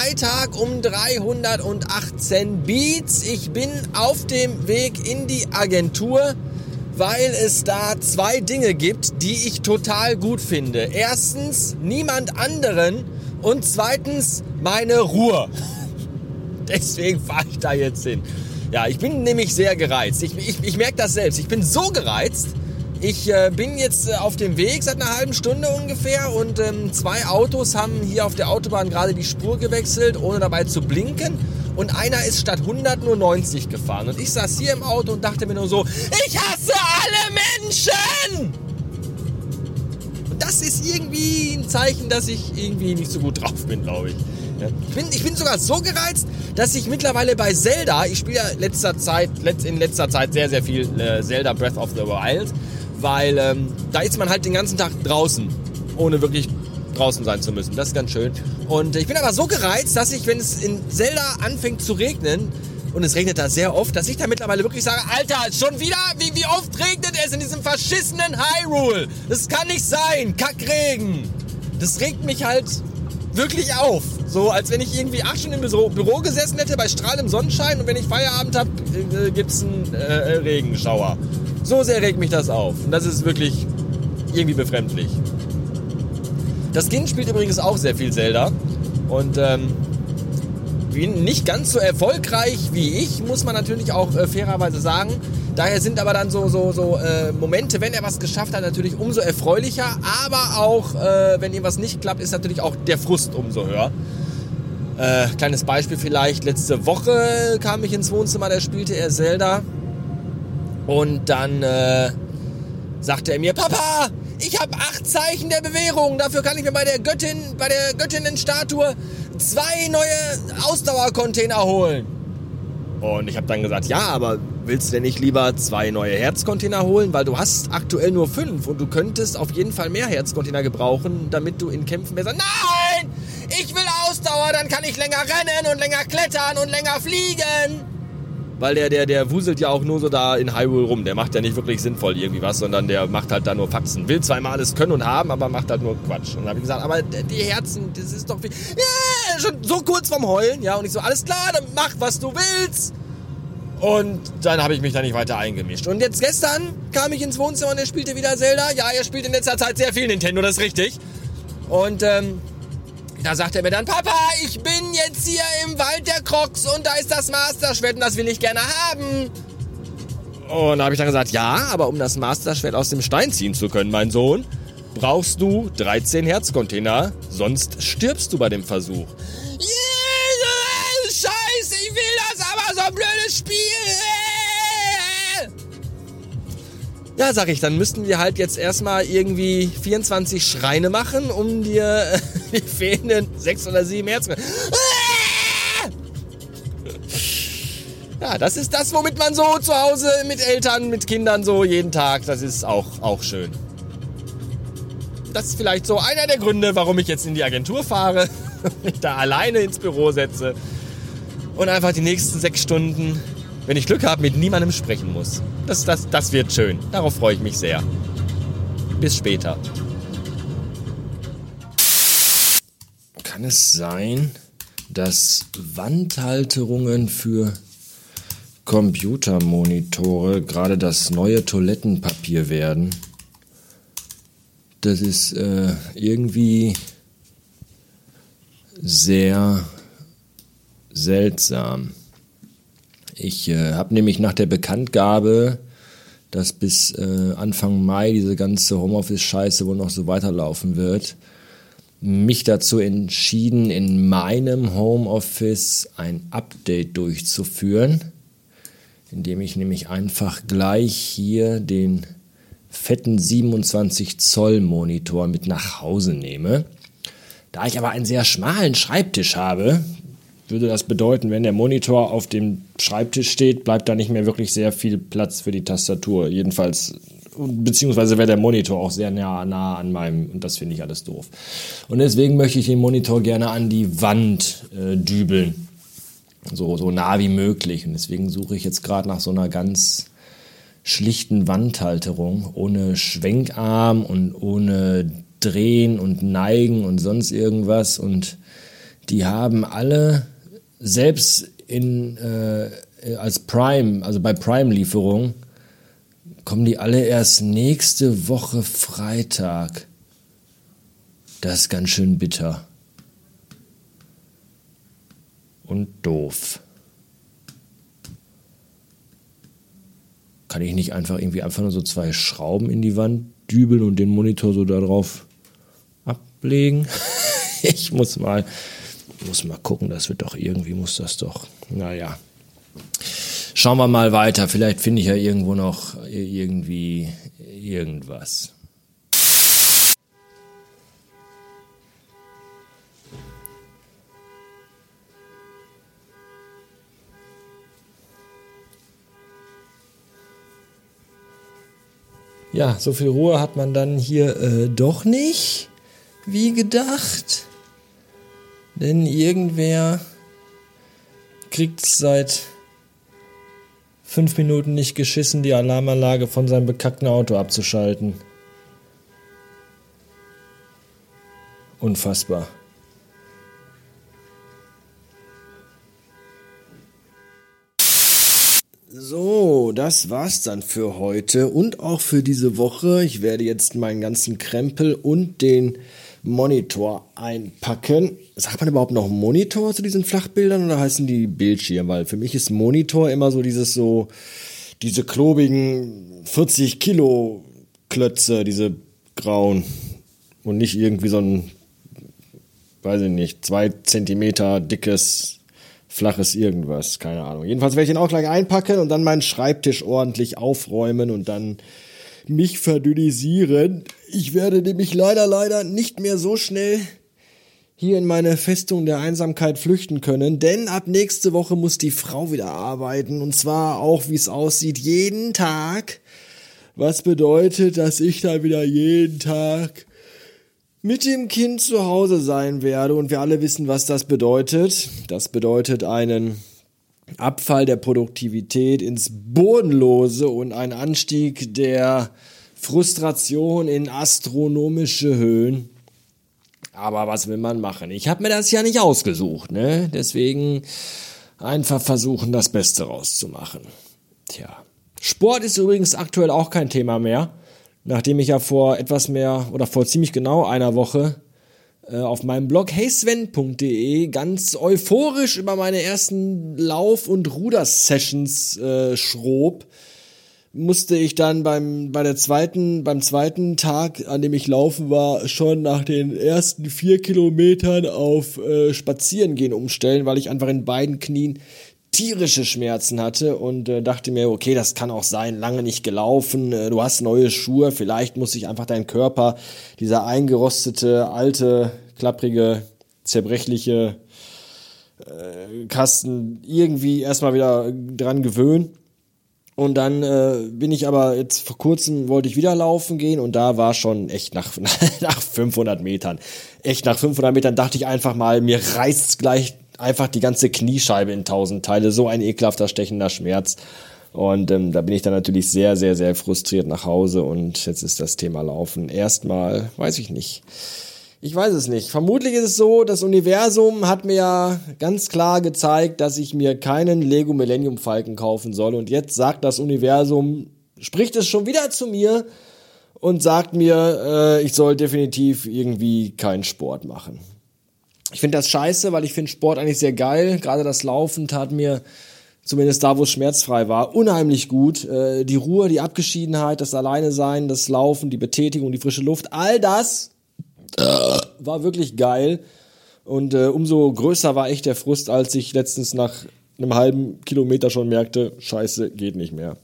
Freitag um 318 Beats. Ich bin auf dem Weg in die Agentur, weil es da zwei Dinge gibt, die ich total gut finde. Erstens niemand anderen und zweitens meine Ruhe. Deswegen fahre ich da jetzt hin. Ja, ich bin nämlich sehr gereizt. Ich, ich, ich merke das selbst. Ich bin so gereizt, ich äh, bin jetzt äh, auf dem Weg seit einer halben Stunde ungefähr und ähm, zwei Autos haben hier auf der Autobahn gerade die Spur gewechselt, ohne dabei zu blinken. Und einer ist statt 100 nur 90 gefahren. Und ich saß hier im Auto und dachte mir nur so, ich hasse alle Menschen! Und das ist irgendwie ein Zeichen, dass ich irgendwie nicht so gut drauf bin, glaube ich. Ich bin, ich bin sogar so gereizt, dass ich mittlerweile bei Zelda, ich spiele ja letzter Zeit, in letzter Zeit sehr, sehr viel äh, Zelda Breath of the Wild weil ähm, da ist man halt den ganzen Tag draußen, ohne wirklich draußen sein zu müssen. Das ist ganz schön. Und ich bin aber so gereizt, dass ich, wenn es in Zelda anfängt zu regnen, und es regnet da sehr oft, dass ich da mittlerweile wirklich sage, Alter, schon wieder, wie, wie oft regnet es in diesem verschissenen Hyrule? Das kann nicht sein, Kackregen. Das regt mich halt wirklich auf. So, als wenn ich irgendwie acht Stunden im Büro, Büro gesessen hätte bei strahlendem Sonnenschein und wenn ich Feierabend habe, äh, gibt's einen äh, Regenschauer. So sehr regt mich das auf. Und das ist wirklich irgendwie befremdlich. Das Kind spielt übrigens auch sehr viel Zelda. Und ähm, nicht ganz so erfolgreich wie ich, muss man natürlich auch äh, fairerweise sagen. Daher sind aber dann so, so, so äh, Momente, wenn er was geschafft hat, natürlich umso erfreulicher. Aber auch, äh, wenn ihm was nicht klappt, ist natürlich auch der Frust umso höher. Äh, kleines Beispiel vielleicht. Letzte Woche kam ich ins Wohnzimmer, da spielte er Zelda. Und dann äh, sagte er mir, Papa, ich habe acht Zeichen der Bewährung. Dafür kann ich mir bei der Göttin, bei der Göttinnenstatue zwei neue Ausdauercontainer holen. Und ich habe dann gesagt, ja, aber willst du denn nicht lieber zwei neue Herzcontainer holen? Weil du hast aktuell nur fünf und du könntest auf jeden Fall mehr Herzcontainer gebrauchen, damit du in Kämpfen besser... Nein! Ich will Ausdauer, dann kann ich länger rennen und länger klettern und länger fliegen weil der, der, der wuselt ja auch nur so da in Hyrule rum. Der macht ja nicht wirklich sinnvoll irgendwie was, sondern der macht halt da nur Faxen. Will zweimal alles können und haben, aber macht halt nur Quatsch. Und dann habe ich gesagt, aber die Herzen, das ist doch wie, ja, schon so kurz vorm Heulen, ja. Und ich so, alles klar, dann mach, was du willst. Und dann habe ich mich da nicht weiter eingemischt. Und jetzt gestern kam ich ins Wohnzimmer und er spielte wieder Zelda. Ja, er spielt in letzter Zeit sehr viel Nintendo, das ist richtig. Und ähm, da sagt er mir dann, Papa, ich bin jetzt hier im Wald der Crocs und da ist das Master-Schwert und das will ich gerne haben. Und da habe ich dann gesagt, ja, aber um das Master-Schwert aus dem Stein ziehen zu können, mein Sohn, brauchst du 13 Herzcontainer, sonst stirbst du bei dem Versuch. Scheiße, ich will das, aber so ein blödes Spiel. Ja, sag ich, dann müssten wir halt jetzt erstmal irgendwie 24 Schreine machen, um dir die fehlenden 6 oder 7 Herzen. Ja, das ist das, womit man so zu Hause mit Eltern, mit Kindern so jeden Tag, das ist auch, auch schön. Das ist vielleicht so einer der Gründe, warum ich jetzt in die Agentur fahre, mich da alleine ins Büro setze und einfach die nächsten sechs Stunden wenn ich Glück habe, mit niemandem sprechen muss. Das, das, das wird schön. Darauf freue ich mich sehr. Bis später. Kann es sein, dass Wandhalterungen für Computermonitore gerade das neue Toilettenpapier werden? Das ist äh, irgendwie sehr seltsam. Ich äh, habe nämlich nach der Bekanntgabe, dass bis äh, Anfang Mai diese ganze Homeoffice-Scheiße wohl noch so weiterlaufen wird, mich dazu entschieden, in meinem Homeoffice ein Update durchzuführen, indem ich nämlich einfach gleich hier den fetten 27 Zoll Monitor mit nach Hause nehme. Da ich aber einen sehr schmalen Schreibtisch habe, würde das bedeuten, wenn der Monitor auf dem Schreibtisch steht, bleibt da nicht mehr wirklich sehr viel Platz für die Tastatur. Jedenfalls, beziehungsweise wäre der Monitor auch sehr nah, nah an meinem, und das finde ich alles doof. Und deswegen möchte ich den Monitor gerne an die Wand äh, dübeln. So, so nah wie möglich. Und deswegen suche ich jetzt gerade nach so einer ganz schlichten Wandhalterung, ohne Schwenkarm und ohne Drehen und Neigen und sonst irgendwas. Und die haben alle selbst in, äh, als Prime, also bei Prime-Lieferung, kommen die alle erst nächste Woche Freitag. Das ist ganz schön bitter. Und doof. Kann ich nicht einfach irgendwie einfach nur so zwei Schrauben in die Wand dübeln und den Monitor so darauf ablegen? ich muss mal, muss mal gucken, das wird doch irgendwie, muss das doch. Naja. Schauen wir mal weiter. Vielleicht finde ich ja irgendwo noch irgendwie irgendwas. Ja, so viel Ruhe hat man dann hier äh, doch nicht, wie gedacht. Denn irgendwer kriegt seit fünf Minuten nicht geschissen, die Alarmanlage von seinem bekackten Auto abzuschalten. Unfassbar. So, das war's dann für heute und auch für diese Woche. Ich werde jetzt meinen ganzen Krempel und den Monitor einpacken. Sagt man überhaupt noch Monitor zu diesen Flachbildern oder heißen die Bildschirm? Weil für mich ist Monitor immer so dieses so, diese klobigen 40 Kilo Klötze, diese grauen. Und nicht irgendwie so ein, weiß ich nicht, zwei Zentimeter dickes, flaches irgendwas. Keine Ahnung. Jedenfalls werde ich ihn auch gleich einpacken und dann meinen Schreibtisch ordentlich aufräumen und dann mich verdünnisieren. Ich werde nämlich leider, leider nicht mehr so schnell hier in meine Festung der Einsamkeit flüchten können, denn ab nächste Woche muss die Frau wieder arbeiten und zwar auch, wie es aussieht, jeden Tag. Was bedeutet, dass ich da wieder jeden Tag mit dem Kind zu Hause sein werde und wir alle wissen, was das bedeutet. Das bedeutet einen Abfall der Produktivität ins Bodenlose und ein Anstieg der Frustration in astronomische Höhen. Aber was will man machen? Ich habe mir das ja nicht ausgesucht, ne? Deswegen einfach versuchen, das Beste rauszumachen. Tja. Sport ist übrigens aktuell auch kein Thema mehr, nachdem ich ja vor etwas mehr oder vor ziemlich genau einer Woche auf meinem Blog heysven.de ganz euphorisch über meine ersten Lauf- und Ruder-Sessions äh, schrob, musste ich dann beim, bei der zweiten, beim zweiten Tag, an dem ich laufen war, schon nach den ersten vier Kilometern auf äh, Spazierengehen umstellen, weil ich einfach in beiden Knien tierische Schmerzen hatte und äh, dachte mir, okay, das kann auch sein, lange nicht gelaufen, äh, du hast neue Schuhe, vielleicht muss sich einfach dein Körper, dieser eingerostete, alte, klapprige, zerbrechliche äh, Kasten irgendwie erstmal wieder dran gewöhnen. Und dann äh, bin ich aber jetzt vor kurzem wollte ich wieder laufen gehen und da war schon echt nach, nach 500 Metern. Echt nach 500 Metern dachte ich einfach mal, mir reißt's gleich einfach die ganze Kniescheibe in tausend Teile. So ein ekelhafter, stechender Schmerz. Und ähm, da bin ich dann natürlich sehr, sehr, sehr frustriert nach Hause und jetzt ist das Thema Laufen erstmal, weiß ich nicht. Ich weiß es nicht. Vermutlich ist es so, das Universum hat mir ja ganz klar gezeigt, dass ich mir keinen Lego Millennium Falken kaufen soll. Und jetzt sagt das Universum, spricht es schon wieder zu mir und sagt mir, äh, ich soll definitiv irgendwie keinen Sport machen. Ich finde das scheiße, weil ich finde Sport eigentlich sehr geil. Gerade das Laufen tat mir, zumindest da, wo es schmerzfrei war, unheimlich gut. Äh, die Ruhe, die Abgeschiedenheit, das Alleine sein, das Laufen, die Betätigung, die frische Luft, all das war wirklich geil. Und äh, umso größer war echt der Frust, als ich letztens nach einem halben Kilometer schon merkte, scheiße, geht nicht mehr.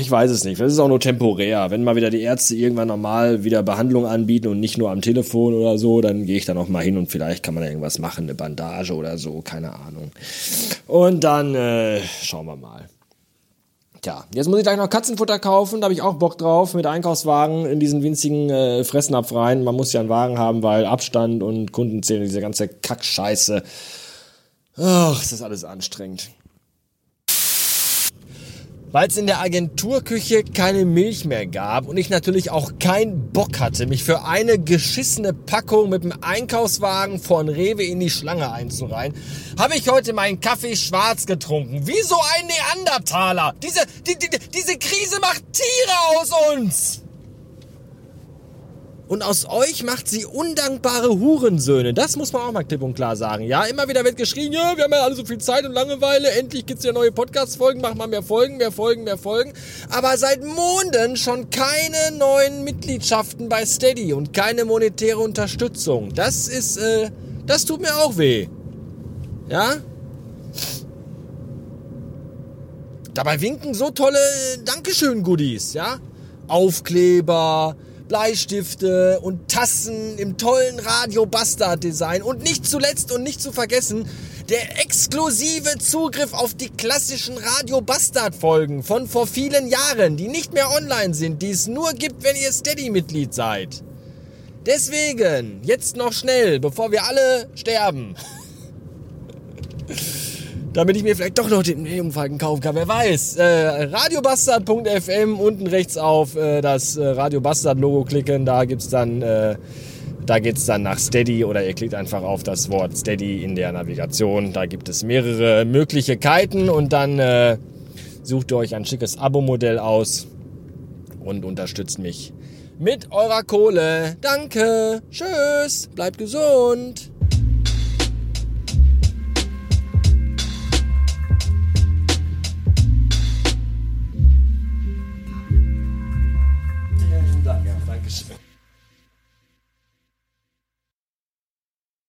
Ich weiß es nicht. Das ist auch nur temporär. Wenn mal wieder die Ärzte irgendwann normal wieder Behandlung anbieten und nicht nur am Telefon oder so, dann gehe ich da noch mal hin und vielleicht kann man da irgendwas machen, eine Bandage oder so, keine Ahnung. Und dann äh, schauen wir mal. Tja, jetzt muss ich gleich noch Katzenfutter kaufen, da habe ich auch Bock drauf, mit Einkaufswagen in diesen winzigen äh, Fressnapf rein. Man muss ja einen Wagen haben, weil Abstand und Kundenzählen, diese ganze Kackscheiße. Ach, ist das alles anstrengend. Weil es in der Agenturküche keine Milch mehr gab und ich natürlich auch keinen Bock hatte, mich für eine geschissene Packung mit dem Einkaufswagen von Rewe in die Schlange einzureihen, habe ich heute meinen Kaffee schwarz getrunken. Wie so ein Neandertaler. Diese, die, die, diese Krise macht Tiere aus uns. Und aus euch macht sie undankbare Hurensöhne. Das muss man auch mal klipp und klar sagen. Ja, immer wieder wird geschrien, ja, wir haben ja alle so viel Zeit und Langeweile. Endlich gibt's ja neue Podcast-Folgen. Macht mal mehr Folgen, mehr Folgen, mehr Folgen. Aber seit Monden schon keine neuen Mitgliedschaften bei Steady und keine monetäre Unterstützung. Das ist, äh, das tut mir auch weh. Ja? Dabei winken so tolle Dankeschön-Goodies, ja? Aufkleber, Bleistifte und Tassen im tollen Radio Bastard Design und nicht zuletzt und nicht zu vergessen der exklusive Zugriff auf die klassischen Radio Bastard Folgen von vor vielen Jahren, die nicht mehr online sind, die es nur gibt, wenn ihr Steady Mitglied seid. Deswegen, jetzt noch schnell, bevor wir alle sterben. damit ich mir vielleicht doch noch den Mediumfalken kaufen kann. Wer weiß. Äh, Radiobastard.fm, unten rechts auf äh, das äh, Radio Bastard Logo klicken, da gibt's dann, äh, da geht's dann nach Steady oder ihr klickt einfach auf das Wort Steady in der Navigation. Da gibt es mehrere Möglichkeiten und dann äh, sucht ihr euch ein schickes Abo-Modell aus und unterstützt mich mit eurer Kohle. Danke. Tschüss. Bleibt gesund.